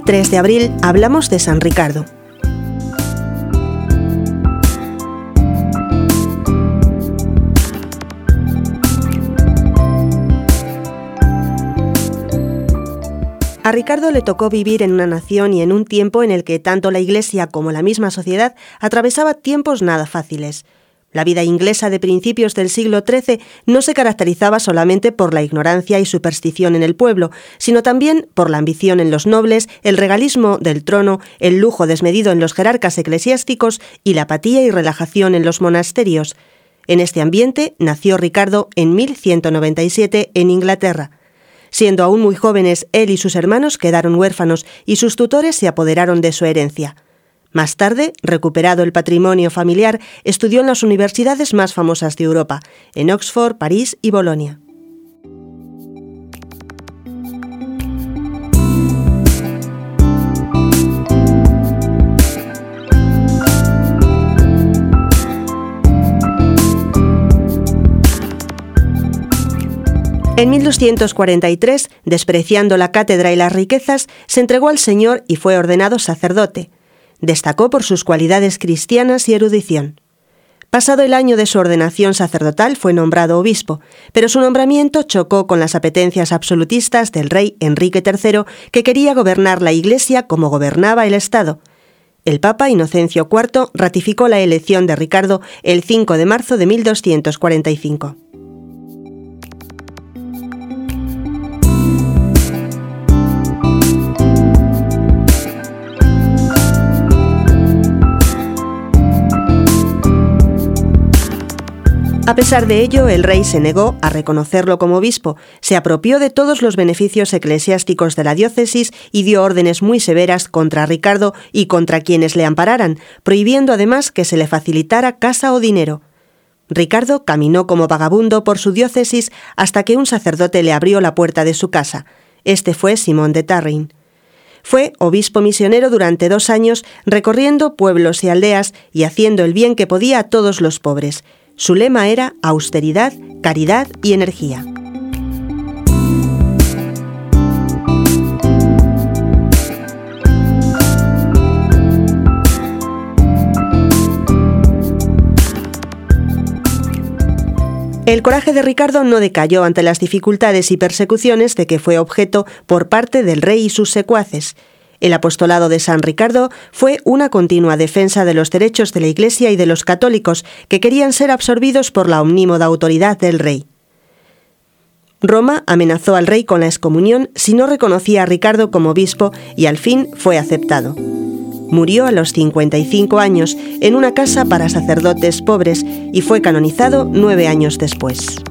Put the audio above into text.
3 de abril hablamos de San Ricardo. A Ricardo le tocó vivir en una nación y en un tiempo en el que tanto la Iglesia como la misma sociedad atravesaba tiempos nada fáciles. La vida inglesa de principios del siglo XIII no se caracterizaba solamente por la ignorancia y superstición en el pueblo, sino también por la ambición en los nobles, el regalismo del trono, el lujo desmedido en los jerarcas eclesiásticos y la apatía y relajación en los monasterios. En este ambiente nació Ricardo en 1197 en Inglaterra. Siendo aún muy jóvenes, él y sus hermanos quedaron huérfanos y sus tutores se apoderaron de su herencia. Más tarde, recuperado el patrimonio familiar, estudió en las universidades más famosas de Europa, en Oxford, París y Bolonia. En 1243, despreciando la cátedra y las riquezas, se entregó al Señor y fue ordenado sacerdote. Destacó por sus cualidades cristianas y erudición. Pasado el año de su ordenación sacerdotal fue nombrado obispo, pero su nombramiento chocó con las apetencias absolutistas del rey Enrique III, que quería gobernar la Iglesia como gobernaba el Estado. El Papa Inocencio IV ratificó la elección de Ricardo el 5 de marzo de 1245. A pesar de ello, el rey se negó a reconocerlo como obispo, se apropió de todos los beneficios eclesiásticos de la diócesis y dio órdenes muy severas contra Ricardo y contra quienes le ampararan, prohibiendo además que se le facilitara casa o dinero. Ricardo caminó como vagabundo por su diócesis hasta que un sacerdote le abrió la puerta de su casa. Este fue Simón de Tarrin. Fue obispo misionero durante dos años, recorriendo pueblos y aldeas y haciendo el bien que podía a todos los pobres. Su lema era austeridad, caridad y energía. El coraje de Ricardo no decayó ante las dificultades y persecuciones de que fue objeto por parte del rey y sus secuaces. El apostolado de San Ricardo fue una continua defensa de los derechos de la Iglesia y de los católicos que querían ser absorbidos por la omnímoda autoridad del rey. Roma amenazó al rey con la excomunión si no reconocía a Ricardo como obispo y al fin fue aceptado. Murió a los 55 años en una casa para sacerdotes pobres y fue canonizado nueve años después.